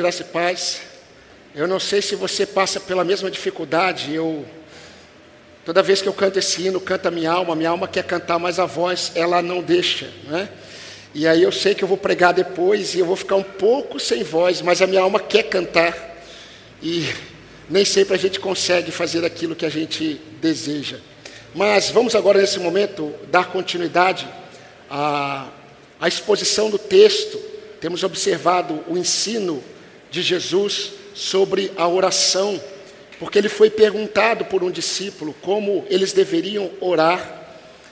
Graça e paz. Eu não sei se você passa pela mesma dificuldade. Eu toda vez que eu canto esse hino, canta minha alma, minha alma quer cantar, mas a voz ela não deixa, né? E aí eu sei que eu vou pregar depois e eu vou ficar um pouco sem voz, mas a minha alma quer cantar. E nem sempre a gente consegue fazer aquilo que a gente deseja. Mas vamos agora nesse momento dar continuidade à, à exposição do texto. Temos observado o ensino de Jesus sobre a oração, porque ele foi perguntado por um discípulo como eles deveriam orar,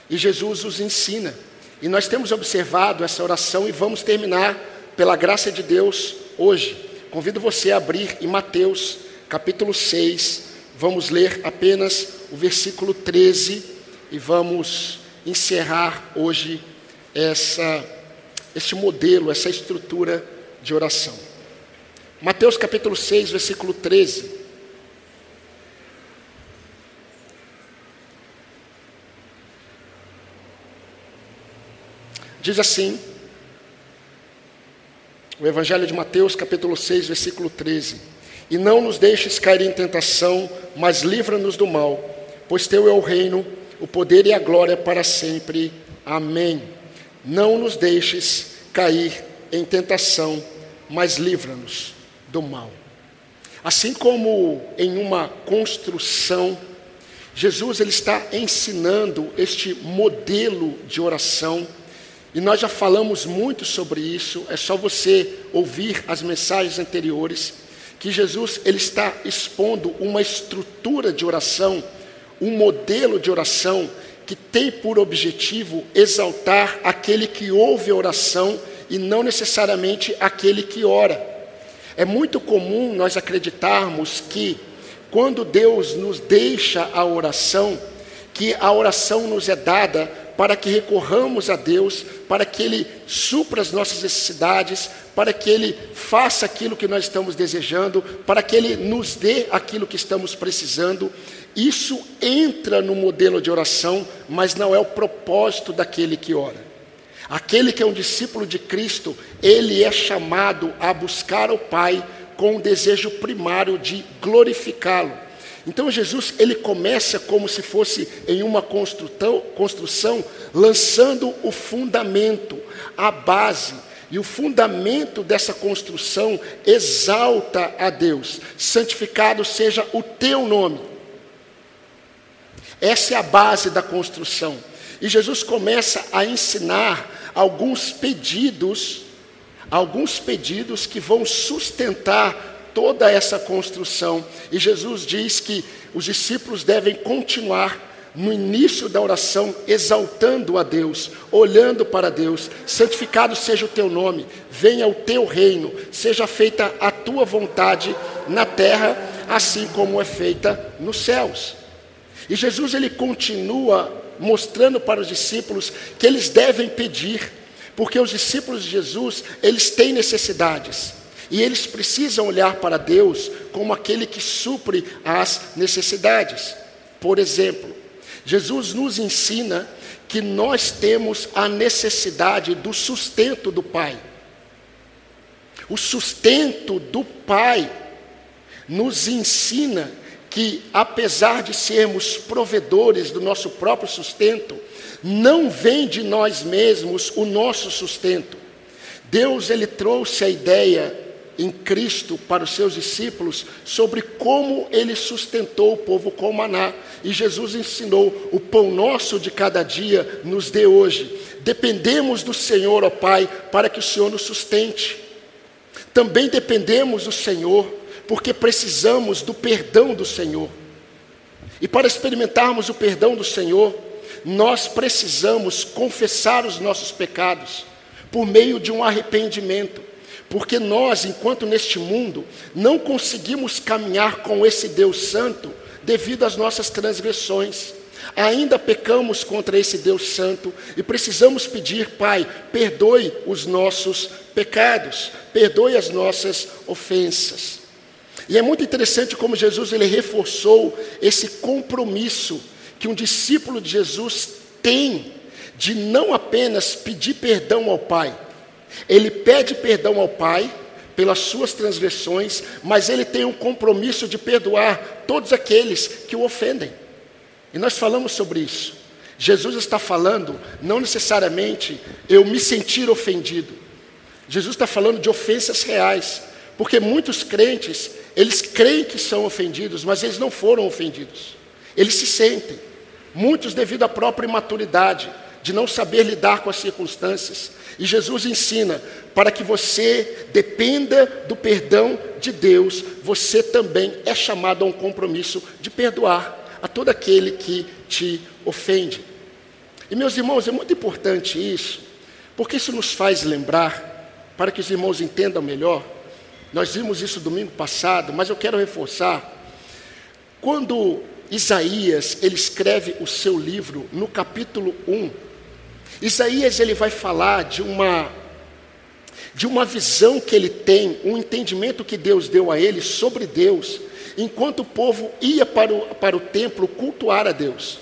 e Jesus os ensina. E nós temos observado essa oração e vamos terminar, pela graça de Deus, hoje. Convido você a abrir em Mateus, capítulo 6, vamos ler apenas o versículo 13 e vamos encerrar hoje essa, este modelo, essa estrutura de oração. Mateus capítulo 6, versículo 13. Diz assim, o Evangelho de Mateus, capítulo 6, versículo 13: E não nos deixes cair em tentação, mas livra-nos do mal, pois teu é o reino, o poder e a glória para sempre. Amém. Não nos deixes cair em tentação, mas livra-nos do mal. Assim como em uma construção, Jesus ele está ensinando este modelo de oração, e nós já falamos muito sobre isso, é só você ouvir as mensagens anteriores, que Jesus ele está expondo uma estrutura de oração, um modelo de oração que tem por objetivo exaltar aquele que ouve a oração e não necessariamente aquele que ora. É muito comum nós acreditarmos que quando Deus nos deixa a oração, que a oração nos é dada para que recorramos a Deus, para que Ele supra as nossas necessidades, para que Ele faça aquilo que nós estamos desejando, para que Ele nos dê aquilo que estamos precisando. Isso entra no modelo de oração, mas não é o propósito daquele que ora. Aquele que é um discípulo de Cristo, ele é chamado a buscar o Pai com o desejo primário de glorificá-lo. Então Jesus ele começa como se fosse em uma construção, lançando o fundamento, a base. E o fundamento dessa construção exalta a Deus. Santificado seja o teu nome. Essa é a base da construção. E Jesus começa a ensinar alguns pedidos, alguns pedidos que vão sustentar toda essa construção. E Jesus diz que os discípulos devem continuar no início da oração, exaltando a Deus, olhando para Deus, santificado seja o teu nome, venha o teu reino, seja feita a tua vontade na terra, assim como é feita nos céus. E Jesus ele continua mostrando para os discípulos que eles devem pedir, porque os discípulos de Jesus, eles têm necessidades. E eles precisam olhar para Deus como aquele que supre as necessidades. Por exemplo, Jesus nos ensina que nós temos a necessidade do sustento do Pai. O sustento do Pai nos ensina que, apesar de sermos provedores do nosso próprio sustento, não vem de nós mesmos o nosso sustento. Deus ele trouxe a ideia em Cristo para os seus discípulos sobre como ele sustentou o povo com maná. E Jesus ensinou: o pão nosso de cada dia nos dê hoje. Dependemos do Senhor, ó Pai, para que o Senhor nos sustente. Também dependemos do Senhor porque precisamos do perdão do Senhor. E para experimentarmos o perdão do Senhor, nós precisamos confessar os nossos pecados por meio de um arrependimento, porque nós, enquanto neste mundo, não conseguimos caminhar com esse Deus Santo devido às nossas transgressões. Ainda pecamos contra esse Deus Santo e precisamos pedir, Pai, perdoe os nossos pecados, perdoe as nossas ofensas. E é muito interessante como Jesus ele reforçou esse compromisso que um discípulo de Jesus tem de não apenas pedir perdão ao Pai, ele pede perdão ao Pai pelas suas transgressões, mas ele tem um compromisso de perdoar todos aqueles que o ofendem. E nós falamos sobre isso. Jesus está falando, não necessariamente eu me sentir ofendido. Jesus está falando de ofensas reais, porque muitos crentes, eles creem que são ofendidos, mas eles não foram ofendidos. Eles se sentem, muitos devido à própria imaturidade, de não saber lidar com as circunstâncias. E Jesus ensina para que você dependa do perdão de Deus, você também é chamado a um compromisso de perdoar a todo aquele que te ofende. E meus irmãos, é muito importante isso, porque isso nos faz lembrar, para que os irmãos entendam melhor. Nós vimos isso domingo passado, mas eu quero reforçar. Quando Isaías ele escreve o seu livro no capítulo 1, Isaías ele vai falar de uma de uma visão que ele tem, um entendimento que Deus deu a ele sobre Deus, enquanto o povo ia para o, para o templo cultuar a Deus.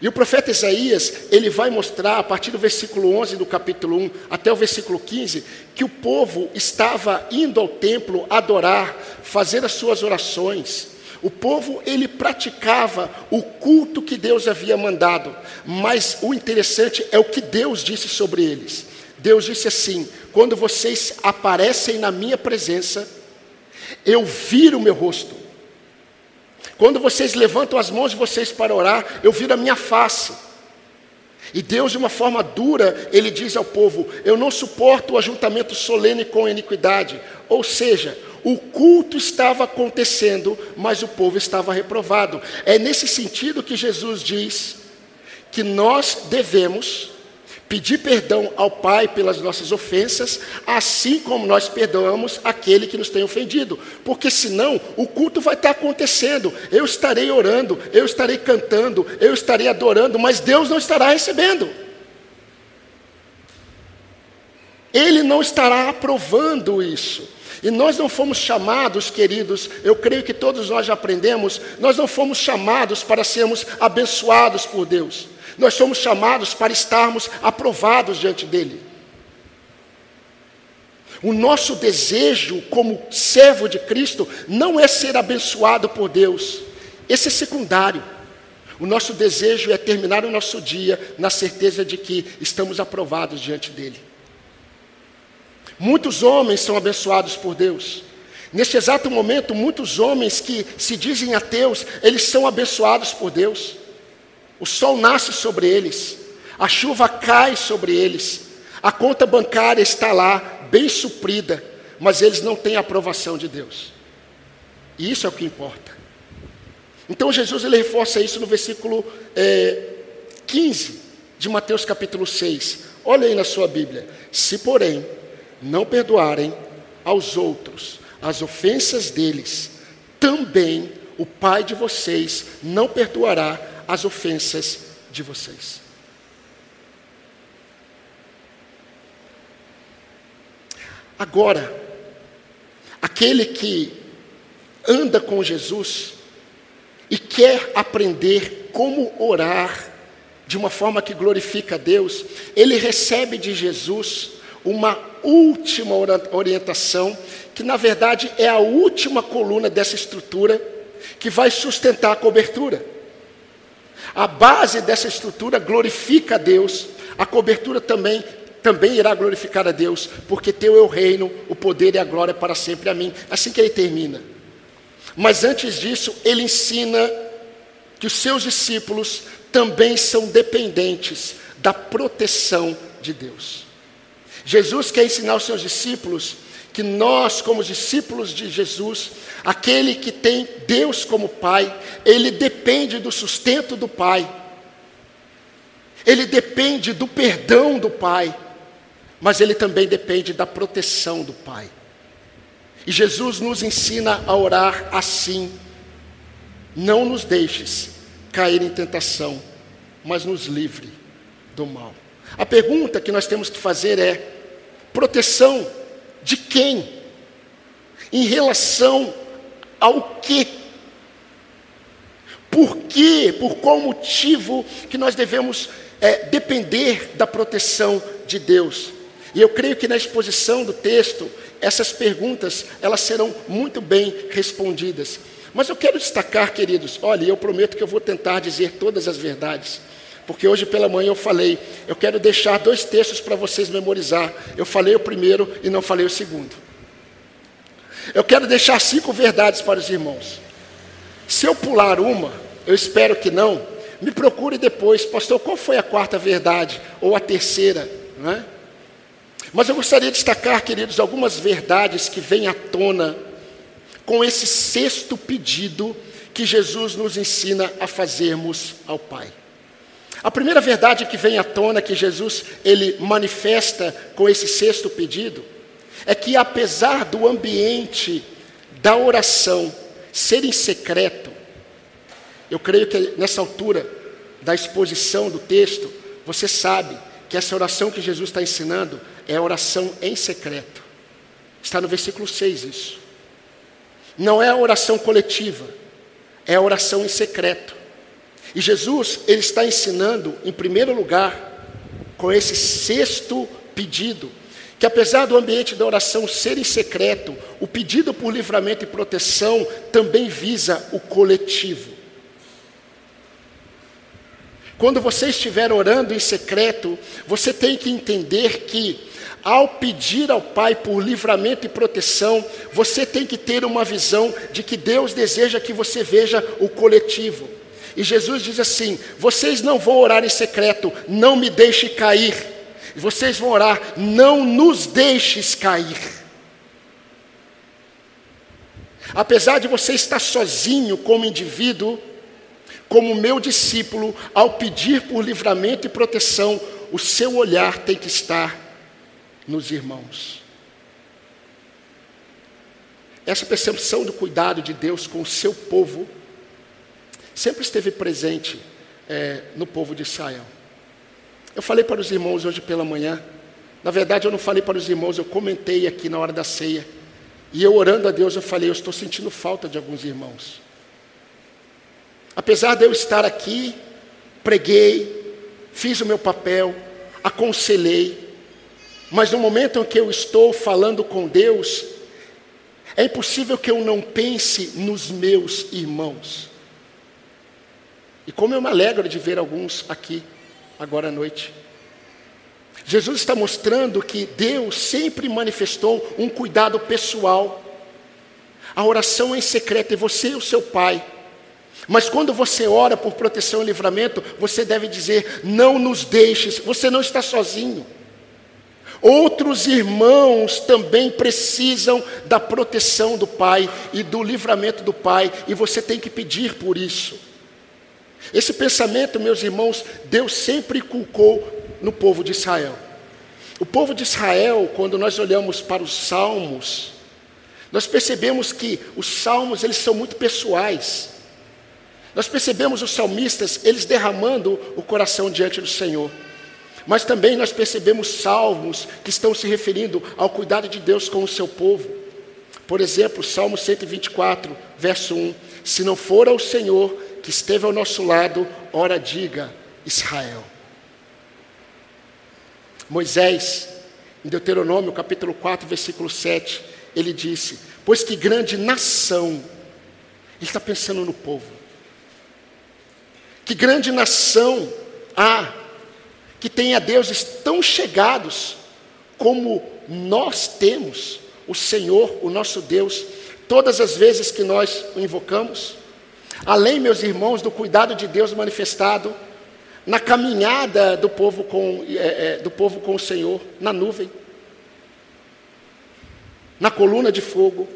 E o profeta Isaías, ele vai mostrar, a partir do versículo 11 do capítulo 1 até o versículo 15, que o povo estava indo ao templo adorar, fazer as suas orações, o povo ele praticava o culto que Deus havia mandado, mas o interessante é o que Deus disse sobre eles. Deus disse assim: quando vocês aparecem na minha presença, eu viro o meu rosto. Quando vocês levantam as mãos de vocês para orar, eu viro a minha face. E Deus, de uma forma dura, ele diz ao povo: Eu não suporto o ajuntamento solene com iniquidade. Ou seja, o culto estava acontecendo, mas o povo estava reprovado. É nesse sentido que Jesus diz que nós devemos pedir perdão ao Pai pelas nossas ofensas, assim como nós perdoamos aquele que nos tem ofendido, porque senão o culto vai estar acontecendo. Eu estarei orando, eu estarei cantando, eu estarei adorando, mas Deus não estará recebendo. Ele não estará aprovando isso. E nós não fomos chamados, queridos, eu creio que todos nós já aprendemos, nós não fomos chamados para sermos abençoados por Deus. Nós somos chamados para estarmos aprovados diante dele. O nosso desejo como servo de Cristo não é ser abençoado por Deus. Esse é secundário. O nosso desejo é terminar o nosso dia na certeza de que estamos aprovados diante dele. Muitos homens são abençoados por Deus. Neste exato momento, muitos homens que se dizem ateus, eles são abençoados por Deus. O sol nasce sobre eles, a chuva cai sobre eles, a conta bancária está lá, bem suprida, mas eles não têm a aprovação de Deus. E isso é o que importa. Então Jesus ele reforça isso no versículo é, 15 de Mateus capítulo 6. Olha aí na sua Bíblia. Se porém não perdoarem aos outros as ofensas deles, também o Pai de vocês não perdoará as ofensas de vocês. Agora, aquele que anda com Jesus e quer aprender como orar de uma forma que glorifica a Deus, ele recebe de Jesus uma última orientação, que na verdade é a última coluna dessa estrutura que vai sustentar a cobertura. A base dessa estrutura glorifica a Deus, a cobertura também também irá glorificar a Deus, porque teu é o reino, o poder e a glória para sempre a mim. Assim que ele termina. Mas antes disso, ele ensina que os seus discípulos também são dependentes da proteção de Deus. Jesus quer ensinar aos seus discípulos que nós, como discípulos de Jesus, aquele que tem Deus como Pai, ele depende do sustento do Pai, ele depende do perdão do Pai, mas ele também depende da proteção do Pai. E Jesus nos ensina a orar assim: não nos deixes cair em tentação, mas nos livre do mal. A pergunta que nós temos que fazer é: Proteção de quem? Em relação ao quê? Por quê? Por qual motivo que nós devemos é, depender da proteção de Deus? E eu creio que na exposição do texto, essas perguntas, elas serão muito bem respondidas. Mas eu quero destacar, queridos, olha, eu prometo que eu vou tentar dizer todas as verdades. Porque hoje pela manhã eu falei, eu quero deixar dois textos para vocês memorizar. Eu falei o primeiro e não falei o segundo. Eu quero deixar cinco verdades para os irmãos. Se eu pular uma, eu espero que não, me procure depois, pastor, qual foi a quarta verdade? Ou a terceira, não é? Mas eu gostaria de destacar, queridos, algumas verdades que vêm à tona com esse sexto pedido que Jesus nos ensina a fazermos ao Pai. A primeira verdade que vem à tona, que Jesus ele manifesta com esse sexto pedido, é que apesar do ambiente da oração ser em secreto, eu creio que nessa altura da exposição do texto, você sabe que essa oração que Jesus está ensinando é a oração em secreto. Está no versículo 6 isso. Não é a oração coletiva, é a oração em secreto. E Jesus, ele está ensinando, em primeiro lugar, com esse sexto pedido, que apesar do ambiente da oração ser em secreto, o pedido por livramento e proteção também visa o coletivo. Quando você estiver orando em secreto, você tem que entender que, ao pedir ao Pai por livramento e proteção, você tem que ter uma visão de que Deus deseja que você veja o coletivo. E Jesus diz assim: vocês não vão orar em secreto, não me deixe cair. Vocês vão orar, não nos deixes cair. Apesar de você estar sozinho como indivíduo, como meu discípulo, ao pedir por livramento e proteção, o seu olhar tem que estar nos irmãos. Essa percepção do cuidado de Deus com o seu povo sempre esteve presente é, no povo de Israel. Eu falei para os irmãos hoje pela manhã, na verdade eu não falei para os irmãos, eu comentei aqui na hora da ceia, e eu orando a Deus, eu falei, eu estou sentindo falta de alguns irmãos. Apesar de eu estar aqui, preguei, fiz o meu papel, aconselhei, mas no momento em que eu estou falando com Deus, é impossível que eu não pense nos meus irmãos. E como eu me alegro de ver alguns aqui, agora à noite. Jesus está mostrando que Deus sempre manifestou um cuidado pessoal. A oração é em secreto, é você e o seu pai. Mas quando você ora por proteção e livramento, você deve dizer: não nos deixes, você não está sozinho. Outros irmãos também precisam da proteção do Pai e do livramento do Pai, e você tem que pedir por isso. Esse pensamento, meus irmãos, Deus sempre inculcou no povo de Israel. O povo de Israel, quando nós olhamos para os salmos, nós percebemos que os salmos eles são muito pessoais. Nós percebemos os salmistas, eles derramando o coração diante do Senhor. Mas também nós percebemos salmos que estão se referindo ao cuidado de Deus com o seu povo. Por exemplo, Salmo 124, verso 1: Se não for ao Senhor que esteve ao nosso lado, ora diga Israel. Moisés, em Deuteronômio capítulo 4, versículo 7, ele disse: Pois que grande nação, ele está pensando no povo, que grande nação há que tenha deuses tão chegados como nós temos o Senhor, o nosso Deus, todas as vezes que nós o invocamos. Além, meus irmãos, do cuidado de Deus manifestado na caminhada do povo com, é, é, do povo com o Senhor, na nuvem, na coluna de fogo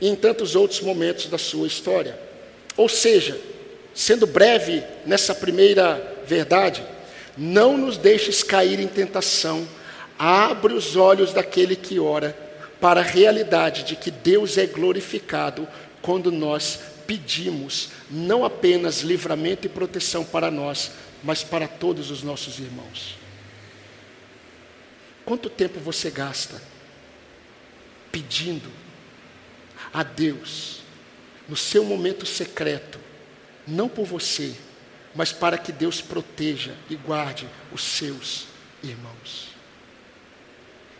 e em tantos outros momentos da sua história. Ou seja, Sendo breve nessa primeira verdade, não nos deixes cair em tentação, abre os olhos daquele que ora para a realidade de que Deus é glorificado quando nós pedimos não apenas livramento e proteção para nós, mas para todos os nossos irmãos. Quanto tempo você gasta pedindo a Deus, no seu momento secreto, não por você, mas para que Deus proteja e guarde os seus irmãos.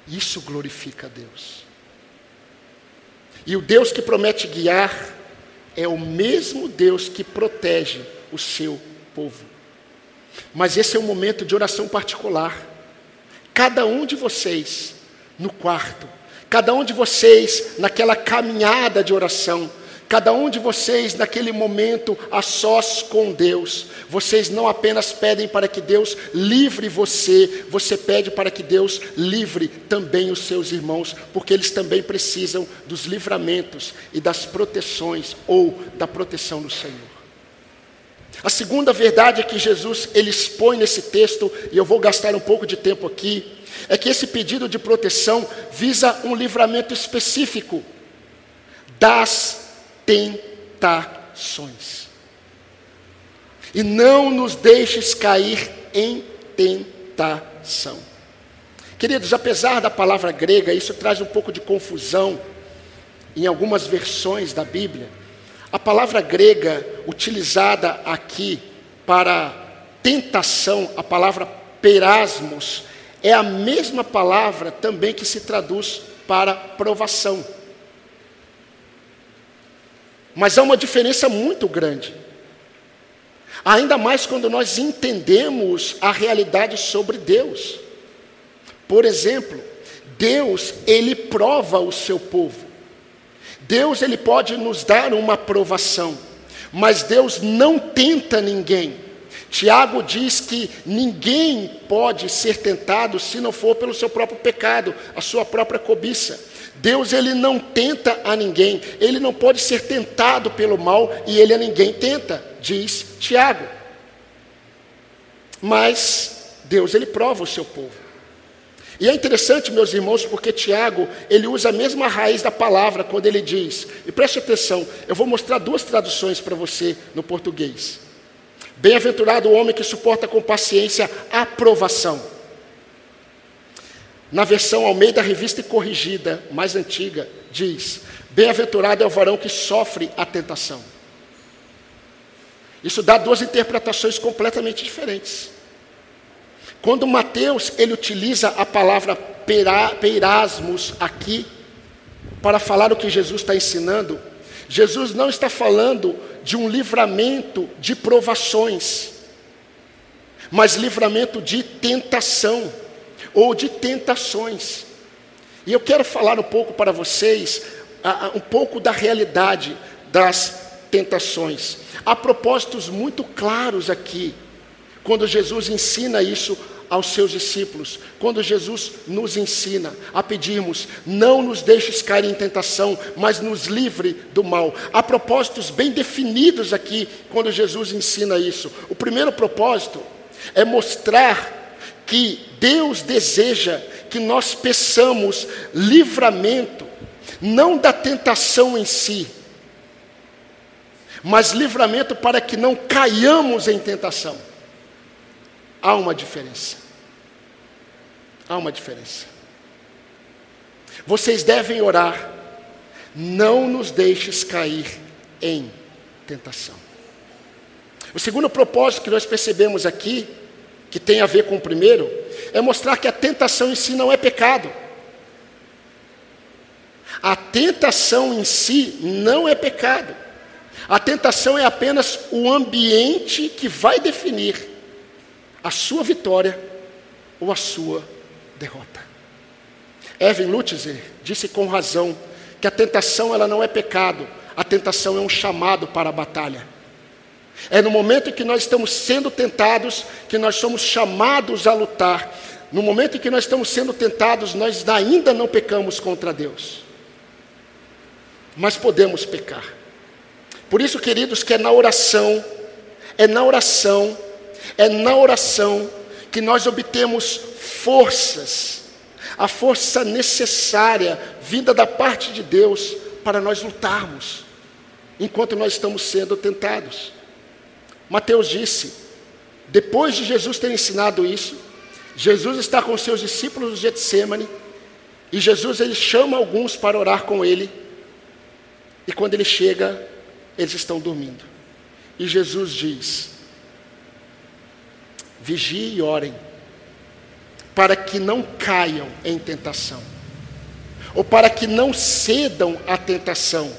Isso glorifica a Deus. E o Deus que promete guiar é o mesmo Deus que protege o seu povo. Mas esse é um momento de oração particular. Cada um de vocês no quarto, cada um de vocês naquela caminhada de oração, Cada um de vocês, naquele momento, a sós com Deus, vocês não apenas pedem para que Deus livre você, você pede para que Deus livre também os seus irmãos, porque eles também precisam dos livramentos e das proteções ou da proteção do Senhor. A segunda verdade que Jesus ele expõe nesse texto, e eu vou gastar um pouco de tempo aqui, é que esse pedido de proteção visa um livramento específico das tentações. E não nos deixes cair em tentação. Queridos, apesar da palavra grega, isso traz um pouco de confusão em algumas versões da Bíblia. A palavra grega utilizada aqui para tentação, a palavra perasmos, é a mesma palavra também que se traduz para provação. Mas há uma diferença muito grande. Ainda mais quando nós entendemos a realidade sobre Deus. Por exemplo, Deus, ele prova o seu povo. Deus, ele pode nos dar uma aprovação, mas Deus não tenta ninguém. Tiago diz que ninguém pode ser tentado se não for pelo seu próprio pecado, a sua própria cobiça. Deus ele não tenta a ninguém, ele não pode ser tentado pelo mal e ele a ninguém tenta, diz Tiago. Mas Deus ele prova o seu povo. E é interessante, meus irmãos, porque Tiago, ele usa a mesma raiz da palavra quando ele diz, e preste atenção, eu vou mostrar duas traduções para você no português. Bem-aventurado o homem que suporta com paciência a aprovação na versão Almeida Revista e Corrigida, mais antiga, diz: Bem-aventurado é o varão que sofre a tentação. Isso dá duas interpretações completamente diferentes. Quando Mateus ele utiliza a palavra peirasmos aqui para falar o que Jesus está ensinando, Jesus não está falando de um livramento de provações, mas livramento de tentação ou de tentações. E eu quero falar um pouco para vocês, um pouco da realidade das tentações. Há propósitos muito claros aqui, quando Jesus ensina isso aos seus discípulos, quando Jesus nos ensina a pedirmos, não nos deixes cair em tentação, mas nos livre do mal. Há propósitos bem definidos aqui, quando Jesus ensina isso. O primeiro propósito é mostrar que Deus deseja que nós peçamos livramento, não da tentação em si, mas livramento para que não caiamos em tentação. Há uma diferença. Há uma diferença. Vocês devem orar, não nos deixes cair em tentação. O segundo propósito que nós percebemos aqui que tem a ver com o primeiro, é mostrar que a tentação em si não é pecado. A tentação em si não é pecado. A tentação é apenas o ambiente que vai definir a sua vitória ou a sua derrota. Evan Lutzer disse com razão que a tentação ela não é pecado, a tentação é um chamado para a batalha. É no momento em que nós estamos sendo tentados que nós somos chamados a lutar. No momento em que nós estamos sendo tentados, nós ainda não pecamos contra Deus. Mas podemos pecar. Por isso, queridos, que é na oração, é na oração, é na oração que nós obtemos forças, a força necessária vinda da parte de Deus para nós lutarmos, enquanto nós estamos sendo tentados. Mateus disse, depois de Jesus ter ensinado isso, Jesus está com seus discípulos no Getsemane, e Jesus ele chama alguns para orar com ele, e quando ele chega, eles estão dormindo. E Jesus diz: Vigiem e orem, para que não caiam em tentação, ou para que não cedam à tentação,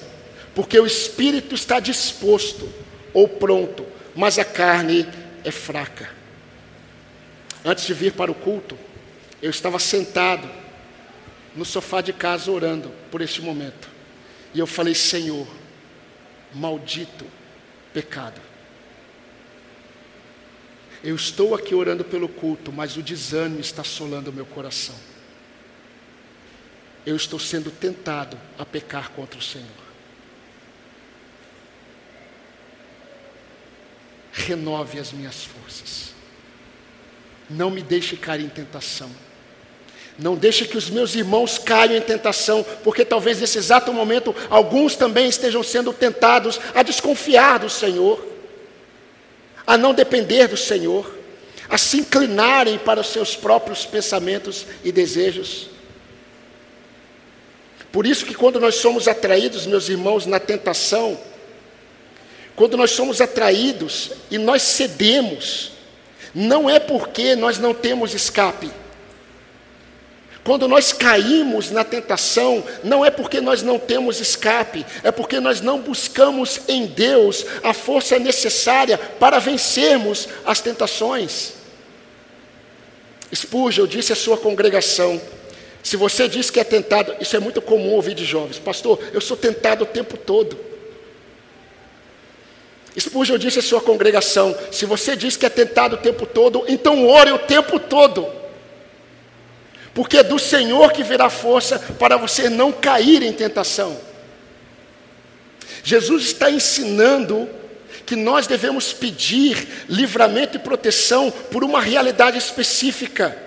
porque o espírito está disposto ou pronto, mas a carne é fraca. Antes de vir para o culto, eu estava sentado no sofá de casa orando por este momento. E eu falei: Senhor, maldito pecado. Eu estou aqui orando pelo culto, mas o desânimo está assolando o meu coração. Eu estou sendo tentado a pecar contra o Senhor. Renove as minhas forças. Não me deixe cair em tentação. Não deixe que os meus irmãos caiam em tentação, porque talvez nesse exato momento alguns também estejam sendo tentados a desconfiar do Senhor, a não depender do Senhor, a se inclinarem para os seus próprios pensamentos e desejos. Por isso que quando nós somos atraídos, meus irmãos, na tentação, quando nós somos atraídos e nós cedemos, não é porque nós não temos escape. Quando nós caímos na tentação, não é porque nós não temos escape, é porque nós não buscamos em Deus a força necessária para vencermos as tentações. Spurgeon disse à sua congregação: se você diz que é tentado, isso é muito comum ouvir de jovens, pastor, eu sou tentado o tempo todo. Spurgeon disse à sua congregação: se você diz que é tentado o tempo todo, então ore o tempo todo porque é do Senhor que virá força para você não cair em tentação. Jesus está ensinando que nós devemos pedir livramento e proteção por uma realidade específica,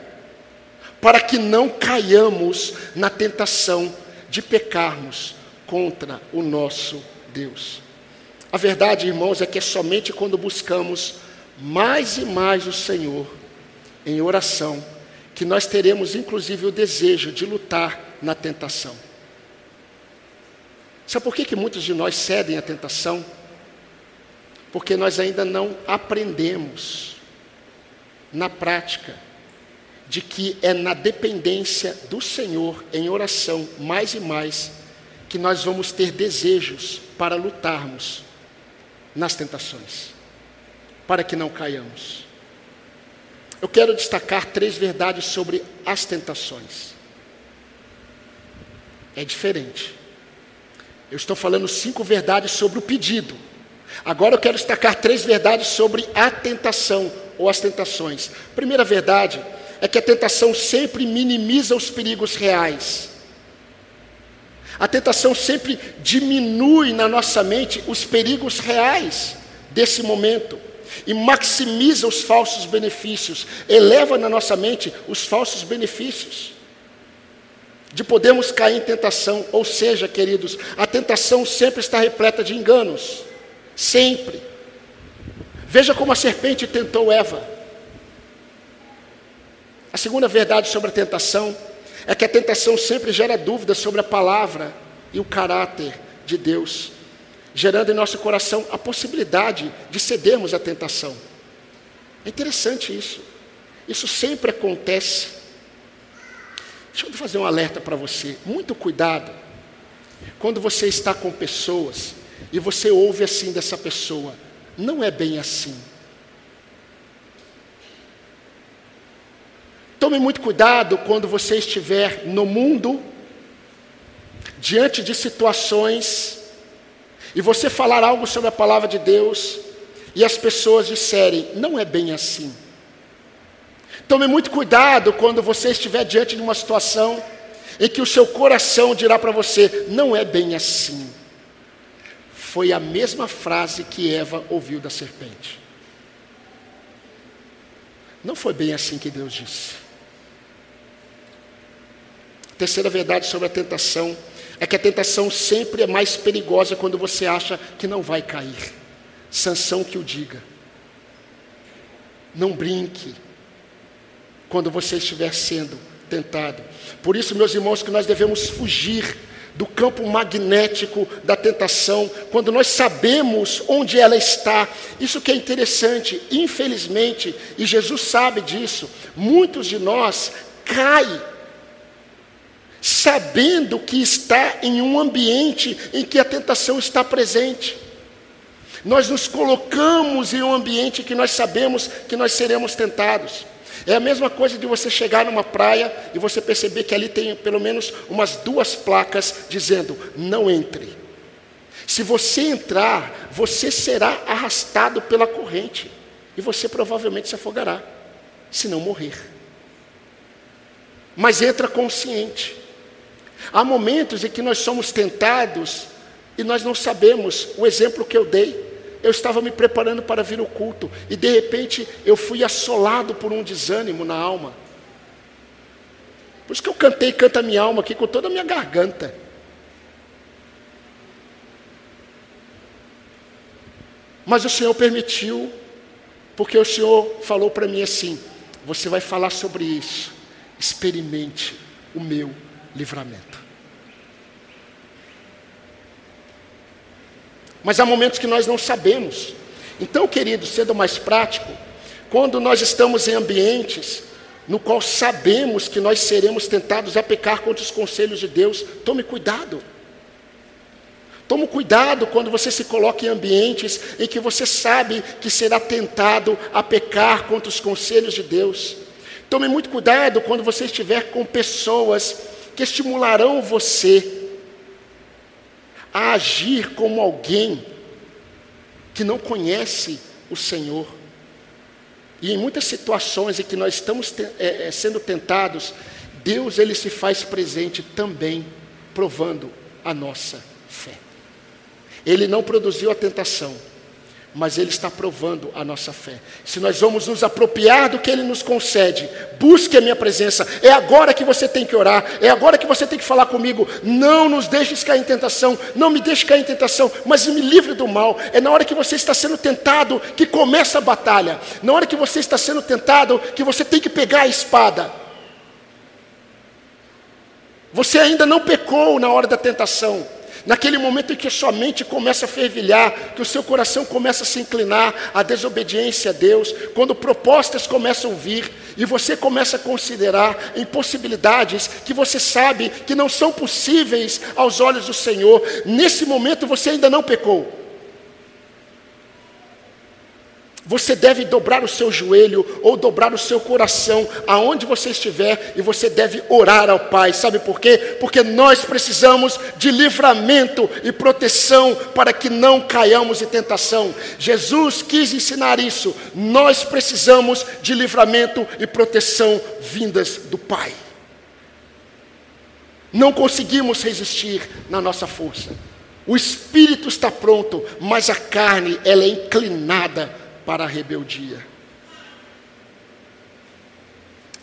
para que não caiamos na tentação de pecarmos contra o nosso Deus. A verdade, irmãos, é que é somente quando buscamos mais e mais o Senhor em oração que nós teremos inclusive o desejo de lutar na tentação. Sabe por que, que muitos de nós cedem à tentação? Porque nós ainda não aprendemos na prática de que é na dependência do Senhor, em oração, mais e mais, que nós vamos ter desejos para lutarmos nas tentações, para que não caiamos. Eu quero destacar três verdades sobre as tentações. É diferente. Eu estou falando cinco verdades sobre o pedido. Agora eu quero destacar três verdades sobre a tentação ou as tentações. Primeira verdade é que a tentação sempre minimiza os perigos reais. A tentação sempre diminui na nossa mente os perigos reais desse momento e maximiza os falsos benefícios, eleva na nossa mente os falsos benefícios de podermos cair em tentação, ou seja, queridos, a tentação sempre está repleta de enganos, sempre. Veja como a serpente tentou Eva. A segunda verdade sobre a tentação é que a tentação sempre gera dúvidas sobre a palavra e o caráter de Deus gerando em nosso coração a possibilidade de cedermos à tentação. É interessante isso. Isso sempre acontece. Deixa eu fazer um alerta para você. Muito cuidado quando você está com pessoas e você ouve assim dessa pessoa. Não é bem assim. Tome muito cuidado quando você estiver no mundo, diante de situações e você falar algo sobre a palavra de Deus e as pessoas disserem, não é bem assim. Tome muito cuidado quando você estiver diante de uma situação em que o seu coração dirá para você, não é bem assim. Foi a mesma frase que Eva ouviu da serpente. Não foi bem assim que Deus disse. Terceira verdade sobre a tentação é que a tentação sempre é mais perigosa quando você acha que não vai cair. Sansão que o diga. Não brinque quando você estiver sendo tentado. Por isso, meus irmãos, que nós devemos fugir do campo magnético da tentação, quando nós sabemos onde ela está. Isso que é interessante, infelizmente, e Jesus sabe disso, muitos de nós caem sabendo que está em um ambiente em que a tentação está presente. Nós nos colocamos em um ambiente que nós sabemos que nós seremos tentados. É a mesma coisa de você chegar numa praia e você perceber que ali tem pelo menos umas duas placas dizendo: não entre. Se você entrar, você será arrastado pela corrente e você provavelmente se afogará, se não morrer. Mas entra consciente. Há momentos em que nós somos tentados e nós não sabemos. O exemplo que eu dei, eu estava me preparando para vir ao culto e de repente eu fui assolado por um desânimo na alma. Por isso que eu cantei Canta Minha Alma aqui com toda a minha garganta. Mas o Senhor permitiu, porque o Senhor falou para mim assim: você vai falar sobre isso, experimente o meu livramento. Mas há momentos que nós não sabemos. Então, querido, sendo mais prático, quando nós estamos em ambientes no qual sabemos que nós seremos tentados a pecar contra os conselhos de Deus, tome cuidado. Tome cuidado quando você se coloca em ambientes em que você sabe que será tentado a pecar contra os conselhos de Deus. Tome muito cuidado quando você estiver com pessoas que estimularão você a agir como alguém que não conhece o Senhor. E em muitas situações em que nós estamos é, é, sendo tentados, Deus ele se faz presente também, provando a nossa fé. Ele não produziu a tentação, mas Ele está provando a nossa fé. Se nós vamos nos apropriar do que Ele nos concede, busque a minha presença. É agora que você tem que orar, é agora que você tem que falar comigo. Não nos deixes cair em tentação, não me deixe cair em tentação, mas me livre do mal. É na hora que você está sendo tentado que começa a batalha. Na hora que você está sendo tentado que você tem que pegar a espada. Você ainda não pecou na hora da tentação. Naquele momento em que sua mente começa a fervilhar, que o seu coração começa a se inclinar à desobediência a Deus, quando propostas começam a vir e você começa a considerar impossibilidades que você sabe que não são possíveis aos olhos do Senhor, nesse momento você ainda não pecou. Você deve dobrar o seu joelho ou dobrar o seu coração aonde você estiver e você deve orar ao Pai. Sabe por quê? Porque nós precisamos de livramento e proteção para que não caiamos em tentação. Jesus quis ensinar isso. Nós precisamos de livramento e proteção vindas do Pai. Não conseguimos resistir na nossa força. O espírito está pronto, mas a carne ela é inclinada para a rebeldia.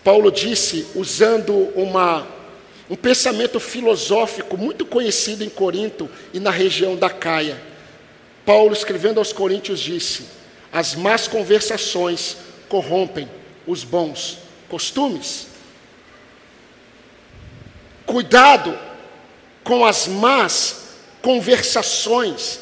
Paulo disse, usando uma, um pensamento filosófico muito conhecido em Corinto e na região da Caia. Paulo, escrevendo aos Coríntios, disse: As más conversações corrompem os bons costumes. Cuidado com as más conversações,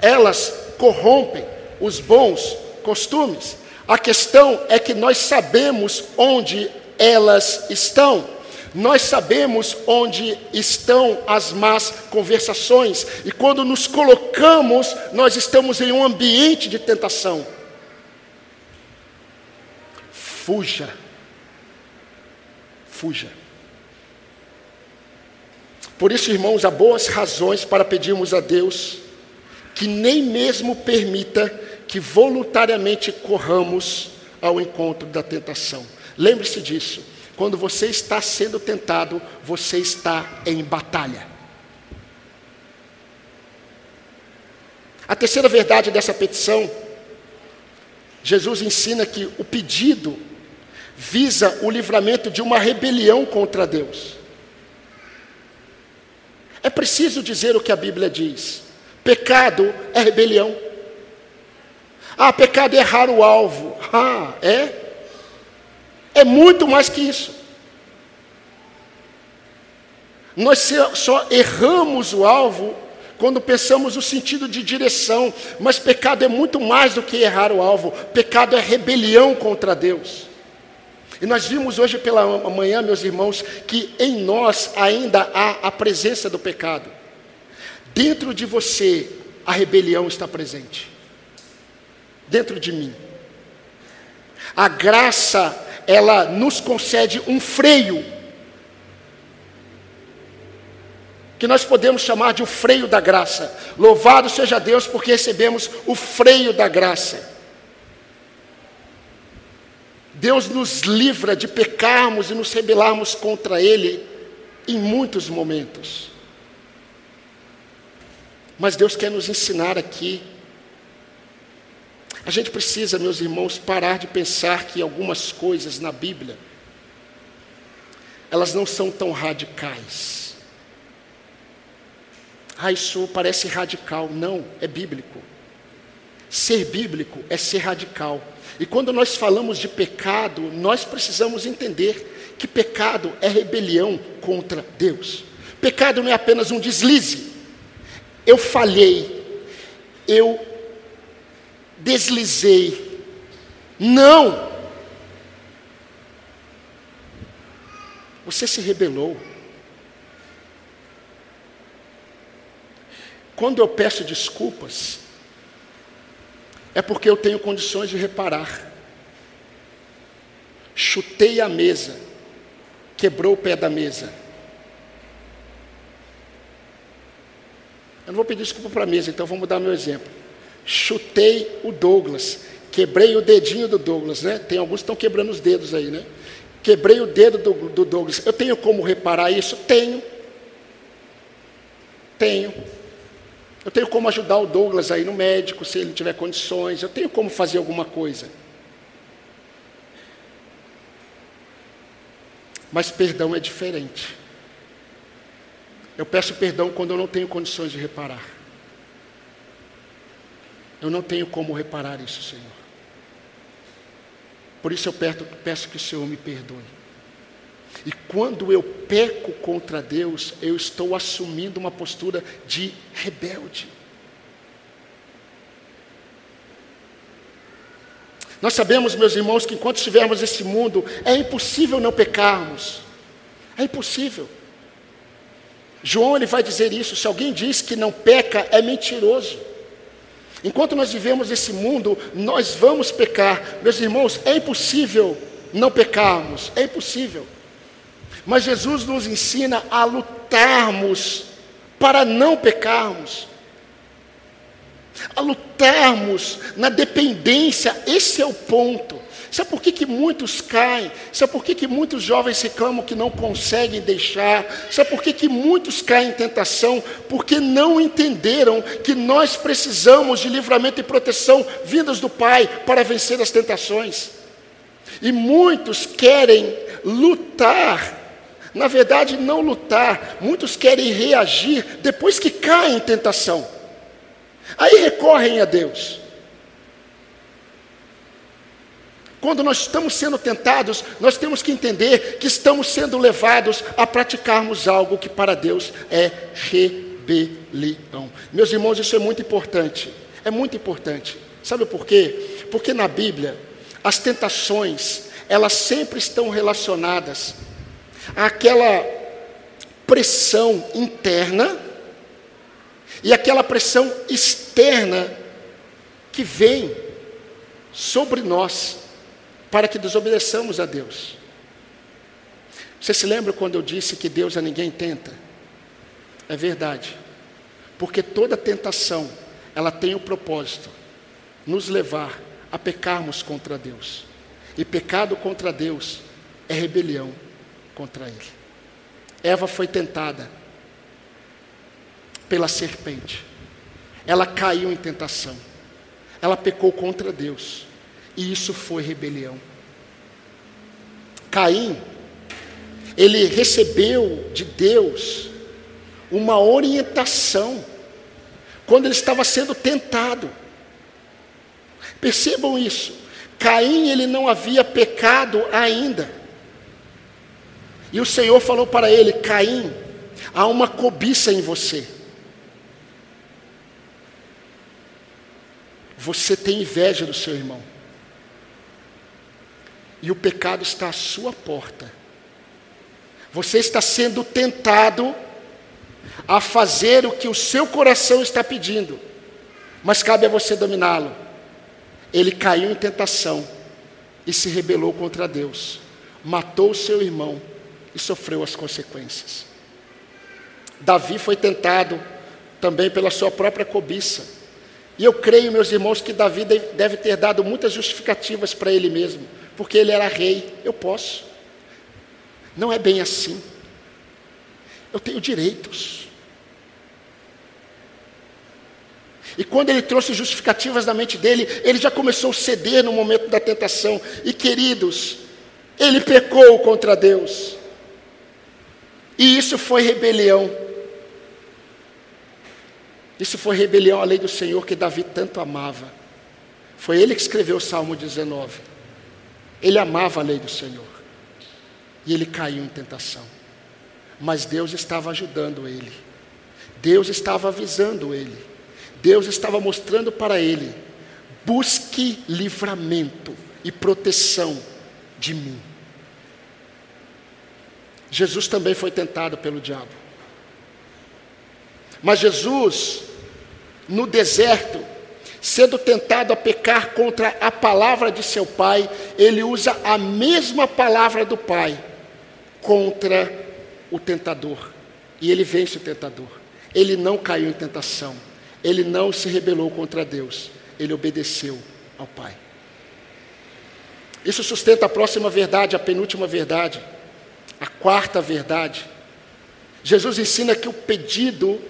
elas corrompem os bons costumes. A questão é que nós sabemos onde elas estão. Nós sabemos onde estão as más conversações, e quando nos colocamos, nós estamos em um ambiente de tentação. Fuja. Fuja. Por isso, irmãos, há boas razões para pedirmos a Deus que nem mesmo permita que voluntariamente corramos ao encontro da tentação. Lembre-se disso. Quando você está sendo tentado, você está em batalha. A terceira verdade dessa petição, Jesus ensina que o pedido visa o livramento de uma rebelião contra Deus. É preciso dizer o que a Bíblia diz: pecado é rebelião. Ah, pecado é errar o alvo. Ah, é? É muito mais que isso. Nós só erramos o alvo quando pensamos no sentido de direção, mas pecado é muito mais do que errar o alvo, pecado é rebelião contra Deus. E nós vimos hoje pela manhã, meus irmãos, que em nós ainda há a presença do pecado. Dentro de você, a rebelião está presente. Dentro de mim. A graça, ela nos concede um freio que nós podemos chamar de o freio da graça. Louvado seja Deus porque recebemos o freio da graça. Deus nos livra de pecarmos e nos rebelarmos contra Ele em muitos momentos. Mas Deus quer nos ensinar aqui. A gente precisa, meus irmãos, parar de pensar que algumas coisas na Bíblia elas não são tão radicais. Ah, isso parece radical. Não, é bíblico. Ser bíblico é ser radical. E quando nós falamos de pecado, nós precisamos entender que pecado é rebelião contra Deus. Pecado não é apenas um deslize. Eu falhei, eu deslizei. Não! Você se rebelou. Quando eu peço desculpas, é porque eu tenho condições de reparar. Chutei a mesa, quebrou o pé da mesa. Eu não vou pedir desculpa para a mesa, então vou mudar meu exemplo. Chutei o Douglas, quebrei o dedinho do Douglas, né? Tem alguns que estão quebrando os dedos aí, né? Quebrei o dedo do, do Douglas. Eu tenho como reparar isso? Tenho. Tenho. Eu tenho como ajudar o Douglas aí no médico, se ele tiver condições. Eu tenho como fazer alguma coisa. Mas perdão é diferente. Eu peço perdão quando eu não tenho condições de reparar. Eu não tenho como reparar isso, Senhor. Por isso eu peço que o Senhor me perdoe. E quando eu peco contra Deus, eu estou assumindo uma postura de rebelde. Nós sabemos, meus irmãos, que enquanto estivermos nesse mundo, é impossível não pecarmos. É impossível. João ele vai dizer isso: se alguém diz que não peca, é mentiroso. Enquanto nós vivemos nesse mundo, nós vamos pecar. Meus irmãos, é impossível não pecarmos. É impossível. Mas Jesus nos ensina a lutarmos para não pecarmos, a lutarmos na dependência, esse é o ponto. Sabe por que, que muitos caem? Sabe por que, que muitos jovens reclamam que não conseguem deixar? Sabe por que, que muitos caem em tentação? Porque não entenderam que nós precisamos de livramento e proteção vindas do Pai para vencer as tentações. E muitos querem lutar na verdade, não lutar. Muitos querem reagir depois que caem em tentação. Aí recorrem a Deus. Quando nós estamos sendo tentados, nós temos que entender que estamos sendo levados a praticarmos algo que para Deus é rebelião. Meus irmãos, isso é muito importante. É muito importante. Sabe por quê? Porque na Bíblia, as tentações, elas sempre estão relacionadas aquela pressão interna e aquela pressão externa que vem sobre nós para que desobedeçamos a Deus. Você se lembra quando eu disse que Deus a ninguém tenta? É verdade. Porque toda tentação, ela tem o propósito nos levar a pecarmos contra Deus. E pecado contra Deus é rebelião contra ele. Eva foi tentada pela serpente. Ela caiu em tentação. Ela pecou contra Deus. E isso foi rebelião. Caim, ele recebeu de Deus uma orientação quando ele estava sendo tentado. Percebam isso. Caim, ele não havia pecado ainda. E o Senhor falou para ele: Caim, há uma cobiça em você. Você tem inveja do seu irmão. E o pecado está à sua porta. Você está sendo tentado a fazer o que o seu coração está pedindo, mas cabe a você dominá-lo. Ele caiu em tentação e se rebelou contra Deus, matou o seu irmão e sofreu as consequências. Davi foi tentado também pela sua própria cobiça. E eu creio, meus irmãos, que Davi deve ter dado muitas justificativas para ele mesmo, porque ele era rei. Eu posso. Não é bem assim. Eu tenho direitos. E quando ele trouxe justificativas na mente dele, ele já começou a ceder no momento da tentação. E queridos, ele pecou contra Deus. E isso foi rebelião. Isso foi rebelião à lei do Senhor que Davi tanto amava. Foi ele que escreveu o Salmo 19. Ele amava a lei do Senhor. E ele caiu em tentação. Mas Deus estava ajudando ele. Deus estava avisando ele. Deus estava mostrando para ele: busque livramento e proteção de mim. Jesus também foi tentado pelo diabo. Mas Jesus, no deserto, sendo tentado a pecar contra a palavra de seu pai, ele usa a mesma palavra do pai contra o tentador. E ele vence o tentador. Ele não caiu em tentação. Ele não se rebelou contra Deus. Ele obedeceu ao Pai. Isso sustenta a próxima verdade, a penúltima verdade, a quarta verdade. Jesus ensina que o pedido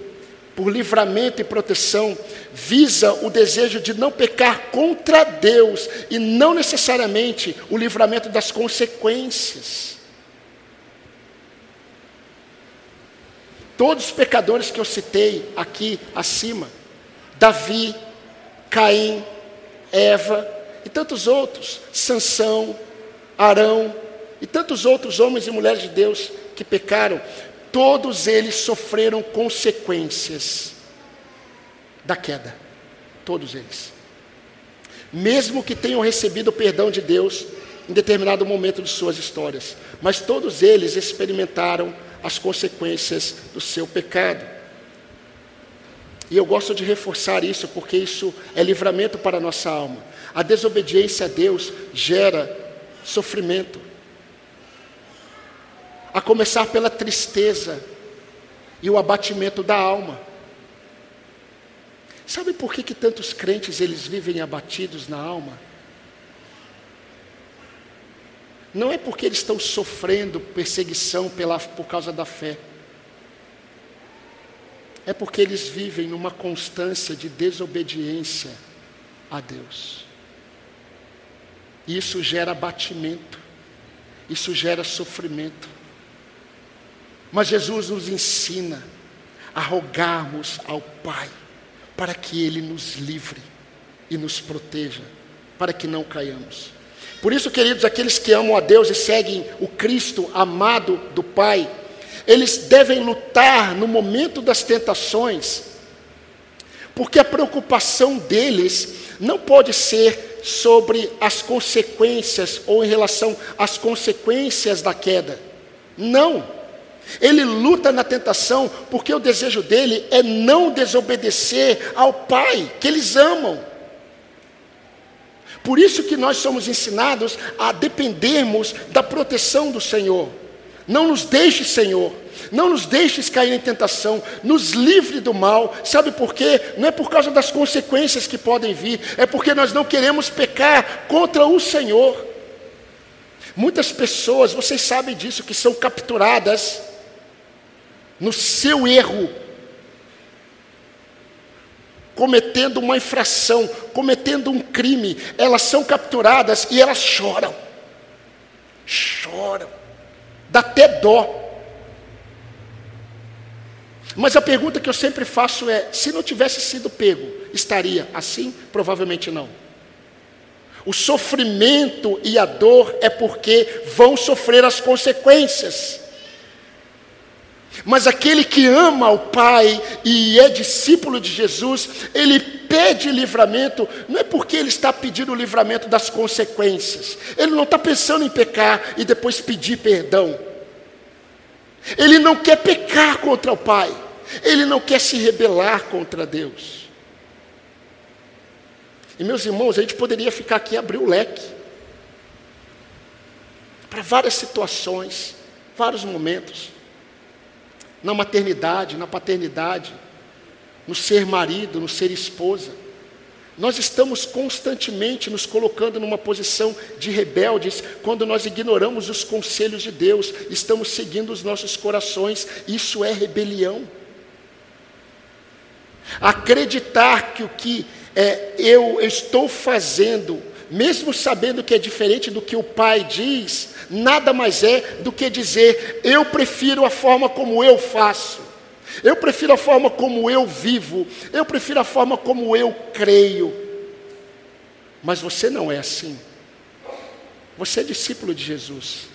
por livramento e proteção visa o desejo de não pecar contra Deus e não necessariamente o livramento das consequências. Todos os pecadores que eu citei aqui acima, Davi, Caim, Eva e tantos outros, Sansão, Arão e tantos outros homens e mulheres de Deus que pecaram, todos eles sofreram consequências da queda. Todos eles. Mesmo que tenham recebido o perdão de Deus em determinado momento de suas histórias, mas todos eles experimentaram as consequências do seu pecado. E eu gosto de reforçar isso porque isso é livramento para a nossa alma. A desobediência a Deus gera sofrimento a começar pela tristeza e o abatimento da alma. Sabe por que, que tantos crentes eles vivem abatidos na alma? Não é porque eles estão sofrendo perseguição pela, por causa da fé. É porque eles vivem numa constância de desobediência a Deus. Isso gera abatimento, isso gera sofrimento. Mas Jesus nos ensina a rogarmos ao Pai para que Ele nos livre e nos proteja, para que não caiamos. Por isso, queridos, aqueles que amam a Deus e seguem o Cristo amado do Pai, eles devem lutar no momento das tentações, porque a preocupação deles não pode ser sobre as consequências ou em relação às consequências da queda. Não. Ele luta na tentação porque o desejo dele é não desobedecer ao Pai que eles amam. Por isso que nós somos ensinados a dependermos da proteção do Senhor. Não nos deixe, Senhor, não nos deixes cair em tentação, nos livre do mal. Sabe por quê? Não é por causa das consequências que podem vir, é porque nós não queremos pecar contra o Senhor. Muitas pessoas, vocês sabem disso, que são capturadas no seu erro, cometendo uma infração, cometendo um crime, elas são capturadas e elas choram. Choram. Dá até dó. Mas a pergunta que eu sempre faço é: se não tivesse sido pego, estaria assim? Provavelmente não. O sofrimento e a dor é porque vão sofrer as consequências. Mas aquele que ama o Pai e é discípulo de Jesus, ele pede livramento, não é porque ele está pedindo o livramento das consequências, ele não está pensando em pecar e depois pedir perdão. Ele não quer pecar contra o Pai, ele não quer se rebelar contra Deus. E meus irmãos, a gente poderia ficar aqui e abrir o leque para várias situações, vários momentos na maternidade, na paternidade, no ser marido, no ser esposa. Nós estamos constantemente nos colocando numa posição de rebeldes quando nós ignoramos os conselhos de Deus, estamos seguindo os nossos corações, isso é rebelião. Acreditar que o que é, eu estou fazendo mesmo sabendo que é diferente do que o pai diz, nada mais é do que dizer: eu prefiro a forma como eu faço, eu prefiro a forma como eu vivo, eu prefiro a forma como eu creio. Mas você não é assim. Você é discípulo de Jesus.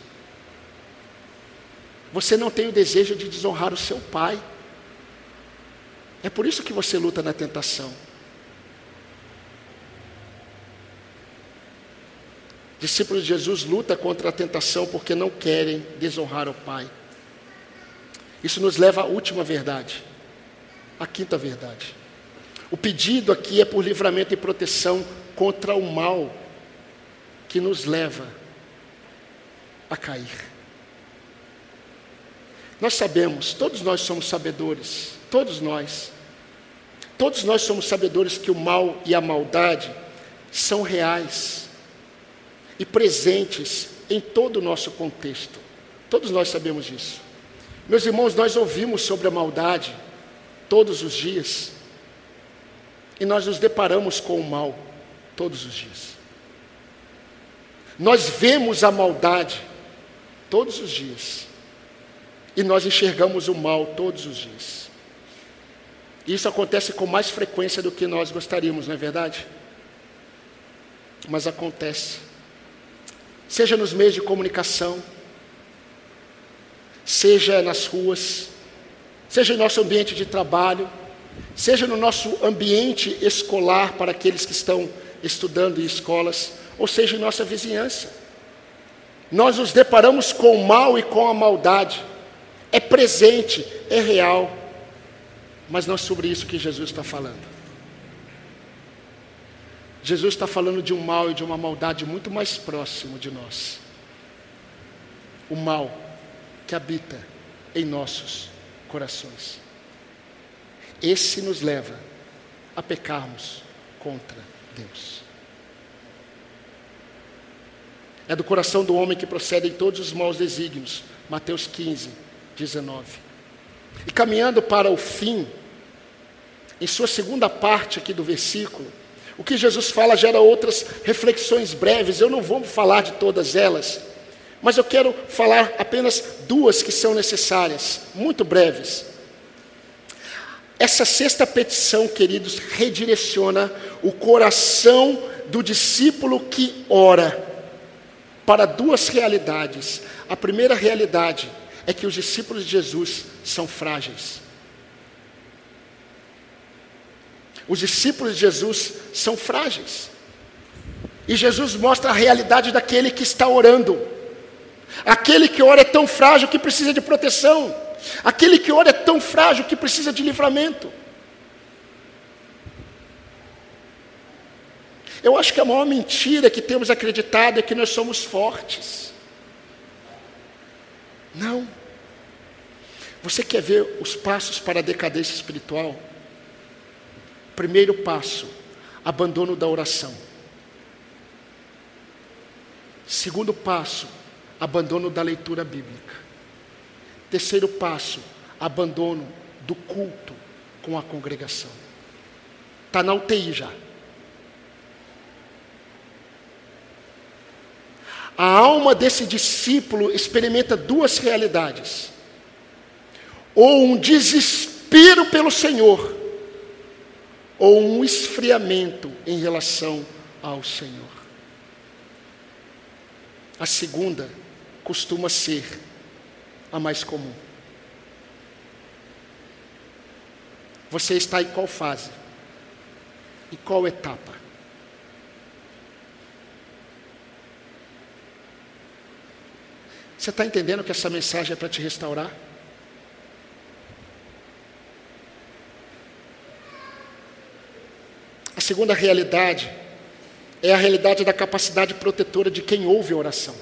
Você não tem o desejo de desonrar o seu pai. É por isso que você luta na tentação. Discípulos de Jesus luta contra a tentação porque não querem desonrar o Pai. Isso nos leva à última verdade, à quinta verdade. O pedido aqui é por livramento e proteção contra o mal que nos leva a cair. Nós sabemos, todos nós somos sabedores, todos nós. Todos nós somos sabedores que o mal e a maldade são reais e presentes em todo o nosso contexto. Todos nós sabemos disso. Meus irmãos, nós ouvimos sobre a maldade todos os dias e nós nos deparamos com o mal todos os dias. Nós vemos a maldade todos os dias e nós enxergamos o mal todos os dias. Isso acontece com mais frequência do que nós gostaríamos, não é verdade? Mas acontece seja nos meios de comunicação, seja nas ruas, seja em nosso ambiente de trabalho, seja no nosso ambiente escolar para aqueles que estão estudando em escolas, ou seja em nossa vizinhança. Nós nos deparamos com o mal e com a maldade. É presente, é real, mas não é sobre isso que Jesus está falando. Jesus está falando de um mal e de uma maldade muito mais próximo de nós. O mal que habita em nossos corações. Esse nos leva a pecarmos contra Deus. É do coração do homem que procedem todos os maus desígnios. Mateus 15, 19. E caminhando para o fim, em sua segunda parte aqui do versículo, o que Jesus fala gera outras reflexões breves, eu não vou falar de todas elas, mas eu quero falar apenas duas que são necessárias, muito breves. Essa sexta petição, queridos, redireciona o coração do discípulo que ora para duas realidades. A primeira realidade é que os discípulos de Jesus são frágeis. Os discípulos de Jesus são frágeis. E Jesus mostra a realidade daquele que está orando. Aquele que ora é tão frágil que precisa de proteção. Aquele que ora é tão frágil que precisa de livramento. Eu acho que a maior mentira que temos acreditado é que nós somos fortes. Não. Você quer ver os passos para a decadência espiritual? Primeiro passo, abandono da oração. Segundo passo, abandono da leitura bíblica. Terceiro passo, abandono do culto com a congregação. Está na UTI já. A alma desse discípulo experimenta duas realidades: ou um desespero pelo Senhor, ou um esfriamento em relação ao Senhor. A segunda costuma ser a mais comum. Você está em qual fase? E qual etapa? Você está entendendo que essa mensagem é para te restaurar? Segunda realidade é a realidade da capacidade protetora de quem ouve a oração.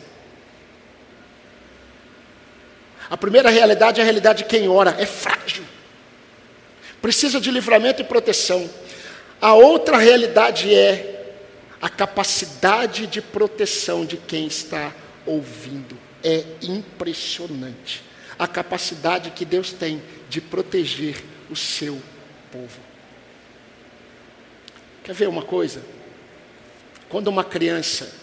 A primeira realidade é a realidade de quem ora, é frágil, precisa de livramento e proteção. A outra realidade é a capacidade de proteção de quem está ouvindo. É impressionante a capacidade que Deus tem de proteger o seu povo. Quer ver uma coisa? Quando uma criança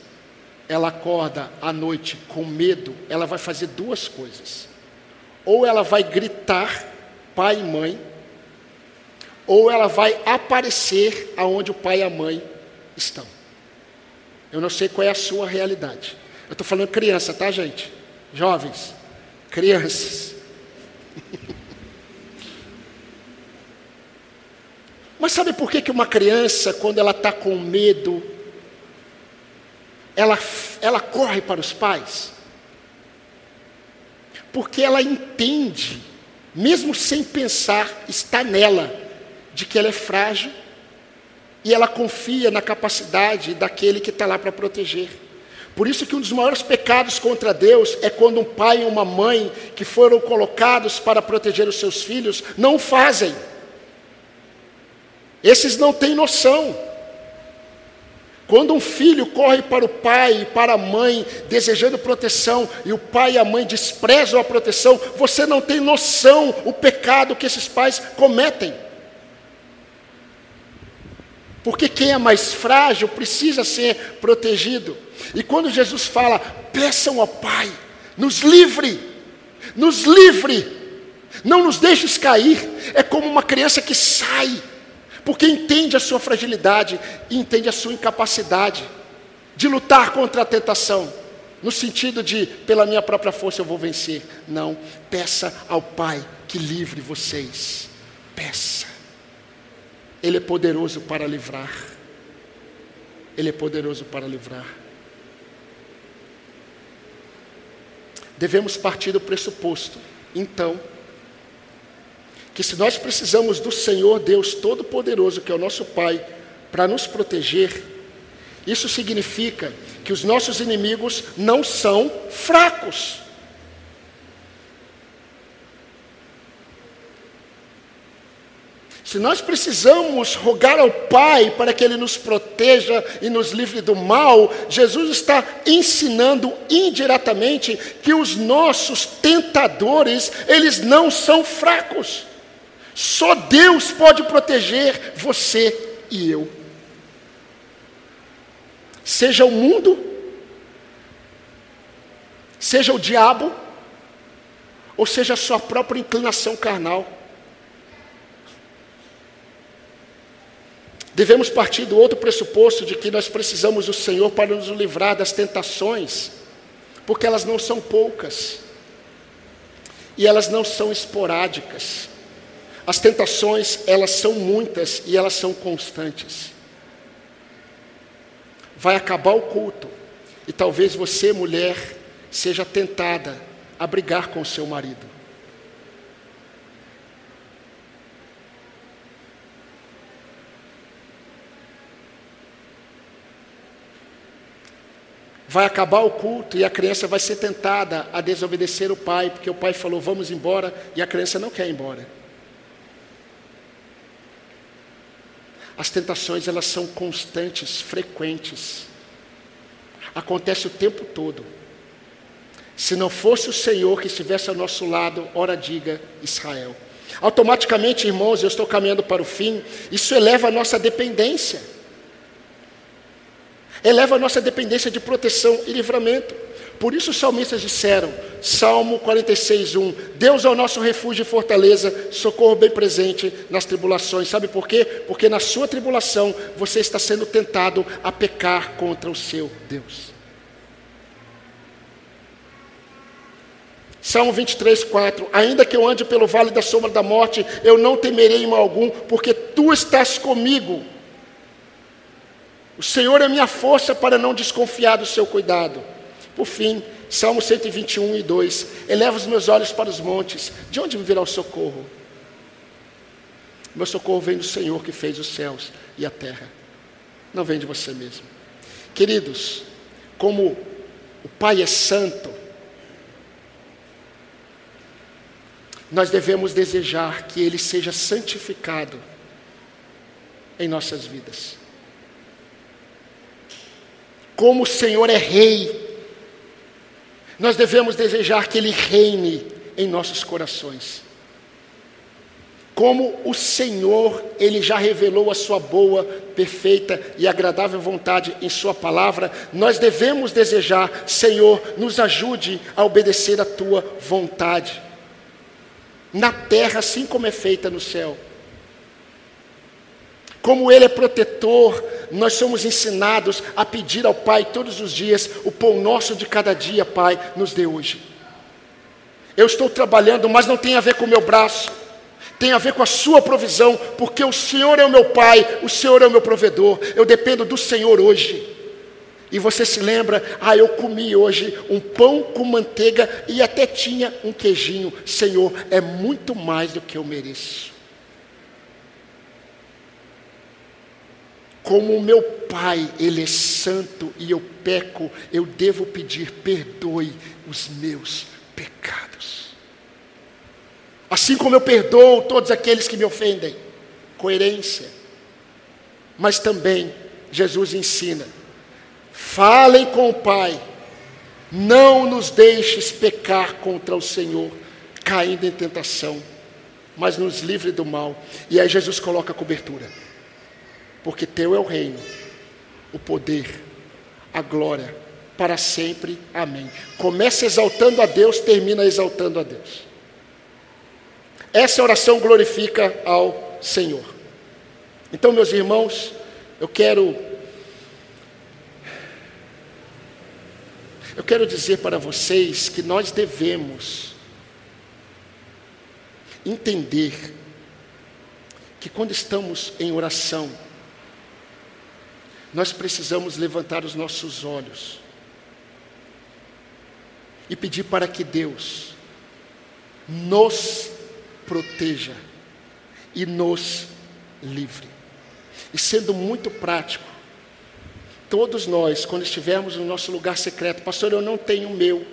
ela acorda à noite com medo, ela vai fazer duas coisas. Ou ela vai gritar pai e mãe, ou ela vai aparecer aonde o pai e a mãe estão. Eu não sei qual é a sua realidade. Eu estou falando criança, tá, gente? Jovens, crianças. Mas sabe por que, que uma criança, quando ela está com medo, ela, ela corre para os pais? Porque ela entende, mesmo sem pensar, está nela, de que ela é frágil e ela confia na capacidade daquele que está lá para proteger. Por isso que um dos maiores pecados contra Deus é quando um pai e uma mãe que foram colocados para proteger os seus filhos não o fazem. Esses não têm noção. Quando um filho corre para o pai e para a mãe desejando proteção e o pai e a mãe desprezam a proteção, você não tem noção o pecado que esses pais cometem. Porque quem é mais frágil precisa ser protegido. E quando Jesus fala, peçam ao Pai, nos livre, nos livre, não nos deixes cair, é como uma criança que sai porque entende a sua fragilidade entende a sua incapacidade de lutar contra a tentação, no sentido de, pela minha própria força eu vou vencer. Não, peça ao Pai que livre vocês. Peça. Ele é poderoso para livrar. Ele é poderoso para livrar. Devemos partir do pressuposto, então, que se nós precisamos do Senhor Deus Todo-Poderoso, que é o nosso Pai, para nos proteger, isso significa que os nossos inimigos não são fracos. Se nós precisamos rogar ao Pai para que Ele nos proteja e nos livre do mal, Jesus está ensinando indiretamente que os nossos tentadores, eles não são fracos. Só Deus pode proteger você e eu. Seja o mundo, seja o diabo, ou seja a sua própria inclinação carnal. Devemos partir do outro pressuposto de que nós precisamos do Senhor para nos livrar das tentações, porque elas não são poucas e elas não são esporádicas. As tentações, elas são muitas e elas são constantes. Vai acabar o culto e talvez você, mulher, seja tentada a brigar com seu marido. Vai acabar o culto e a criança vai ser tentada a desobedecer o pai, porque o pai falou vamos embora e a criança não quer ir embora. As tentações elas são constantes, frequentes. Acontece o tempo todo. Se não fosse o Senhor que estivesse ao nosso lado, ora diga Israel. Automaticamente, irmãos, eu estou caminhando para o fim, isso eleva a nossa dependência. Eleva a nossa dependência de proteção e livramento. Por isso os salmistas disseram, Salmo 46, 1, Deus é o nosso refúgio e fortaleza, socorro bem presente nas tribulações. Sabe por quê? Porque na sua tribulação você está sendo tentado a pecar contra o seu Deus. Salmo 23, 4. Ainda que eu ande pelo vale da sombra da morte, eu não temerei mal algum, porque tu estás comigo. O Senhor é minha força para não desconfiar do seu cuidado. Por fim, Salmo 121 e 2. Eleva os meus olhos para os montes, de onde me virá o socorro? Meu socorro vem do Senhor que fez os céus e a terra, não vem de você mesmo. Queridos, como o Pai é santo, nós devemos desejar que Ele seja santificado em nossas vidas. Como o Senhor é Rei, nós devemos desejar que Ele reine em nossos corações. Como o Senhor, Ele já revelou a Sua boa, perfeita e agradável vontade em Sua palavra, nós devemos desejar, Senhor, nos ajude a obedecer a Tua vontade, na terra, assim como é feita no céu. Como Ele é protetor, nós somos ensinados a pedir ao Pai todos os dias: o pão nosso de cada dia, Pai, nos dê hoje. Eu estou trabalhando, mas não tem a ver com o meu braço, tem a ver com a Sua provisão, porque o Senhor é o meu Pai, o Senhor é o meu provedor, eu dependo do Senhor hoje. E você se lembra, ah, eu comi hoje um pão com manteiga e até tinha um queijinho. Senhor, é muito mais do que eu mereço. Como o meu Pai, Ele é santo e eu peco, eu devo pedir, perdoe os meus pecados. Assim como eu perdoo todos aqueles que me ofendem, coerência. Mas também, Jesus ensina: falem com o Pai, não nos deixes pecar contra o Senhor, caindo em tentação, mas nos livre do mal. E aí Jesus coloca a cobertura porque teu é o reino, o poder, a glória, para sempre. Amém. Começa exaltando a Deus, termina exaltando a Deus. Essa oração glorifica ao Senhor. Então, meus irmãos, eu quero Eu quero dizer para vocês que nós devemos entender que quando estamos em oração, nós precisamos levantar os nossos olhos e pedir para que Deus nos proteja e nos livre. E sendo muito prático, todos nós, quando estivermos no nosso lugar secreto, pastor, eu não tenho o meu.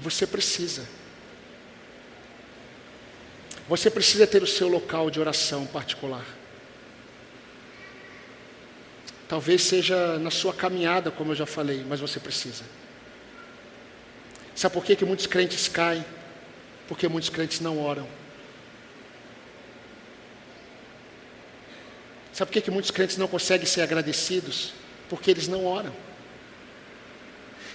Você precisa. Você precisa ter o seu local de oração particular. Talvez seja na sua caminhada, como eu já falei, mas você precisa. Sabe por que, que muitos crentes caem? Porque muitos crentes não oram. Sabe por que, que muitos crentes não conseguem ser agradecidos? Porque eles não oram.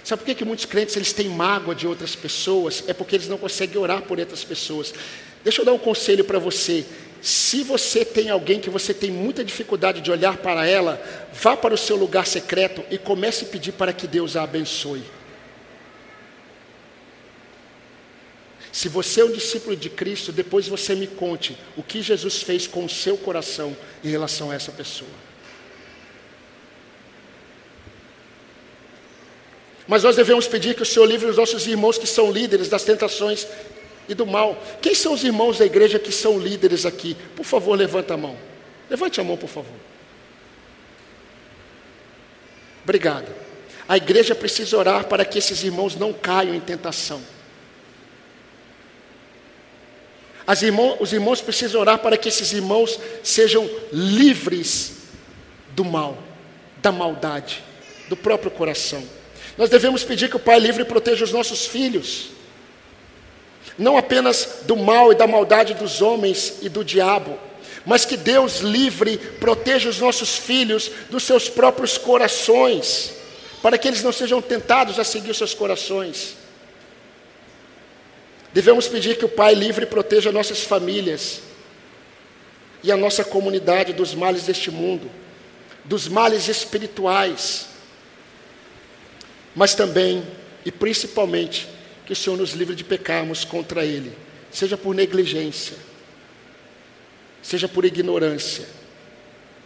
Sabe por que, que muitos crentes eles têm mágoa de outras pessoas? É porque eles não conseguem orar por outras pessoas. Deixa eu dar um conselho para você. Se você tem alguém que você tem muita dificuldade de olhar para ela, vá para o seu lugar secreto e comece a pedir para que Deus a abençoe. Se você é um discípulo de Cristo, depois você me conte o que Jesus fez com o seu coração em relação a essa pessoa. Mas nós devemos pedir que o Senhor livre os nossos irmãos que são líderes das tentações e do mal. Quem são os irmãos da igreja que são líderes aqui? Por favor, levanta a mão. Levante a mão, por favor. Obrigado. A igreja precisa orar para que esses irmãos não caiam em tentação. Irmãos, os irmãos precisam orar para que esses irmãos sejam livres do mal, da maldade, do próprio coração. Nós devemos pedir que o Pai livre proteja os nossos filhos não apenas do mal e da maldade dos homens e do diabo, mas que Deus livre, proteja os nossos filhos dos seus próprios corações, para que eles não sejam tentados a seguir os seus corações. Devemos pedir que o Pai livre proteja nossas famílias e a nossa comunidade dos males deste mundo, dos males espirituais, mas também e principalmente que o Senhor nos livre de pecarmos contra Ele, seja por negligência, seja por ignorância,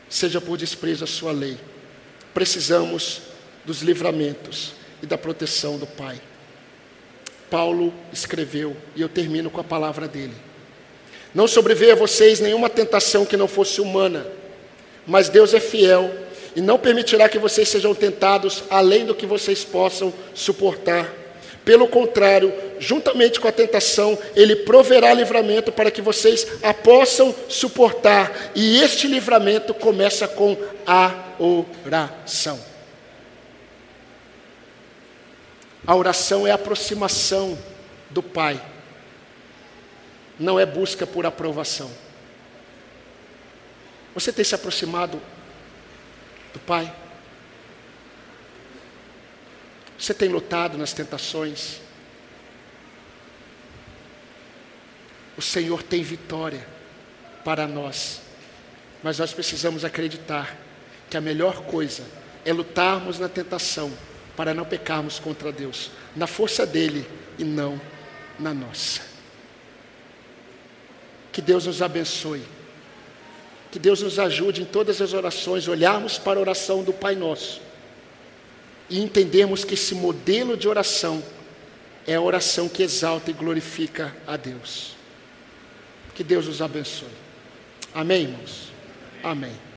seja por desprezo à Sua lei. Precisamos dos livramentos e da proteção do Pai. Paulo escreveu, e eu termino com a palavra dele. Não sobreveio a vocês nenhuma tentação que não fosse humana, mas Deus é fiel e não permitirá que vocês sejam tentados além do que vocês possam suportar. Pelo contrário, juntamente com a tentação, Ele proverá livramento para que vocês a possam suportar. E este livramento começa com a oração. A oração é a aproximação do Pai, não é busca por aprovação. Você tem se aproximado do Pai? Você tem lutado nas tentações? O Senhor tem vitória para nós, mas nós precisamos acreditar que a melhor coisa é lutarmos na tentação para não pecarmos contra Deus, na força dele e não na nossa. Que Deus nos abençoe. Que Deus nos ajude em todas as orações, olharmos para a oração do Pai Nosso e entendermos que esse modelo de oração é a oração que exalta e glorifica a Deus. Que Deus nos abençoe. Amém, irmãos? Amém.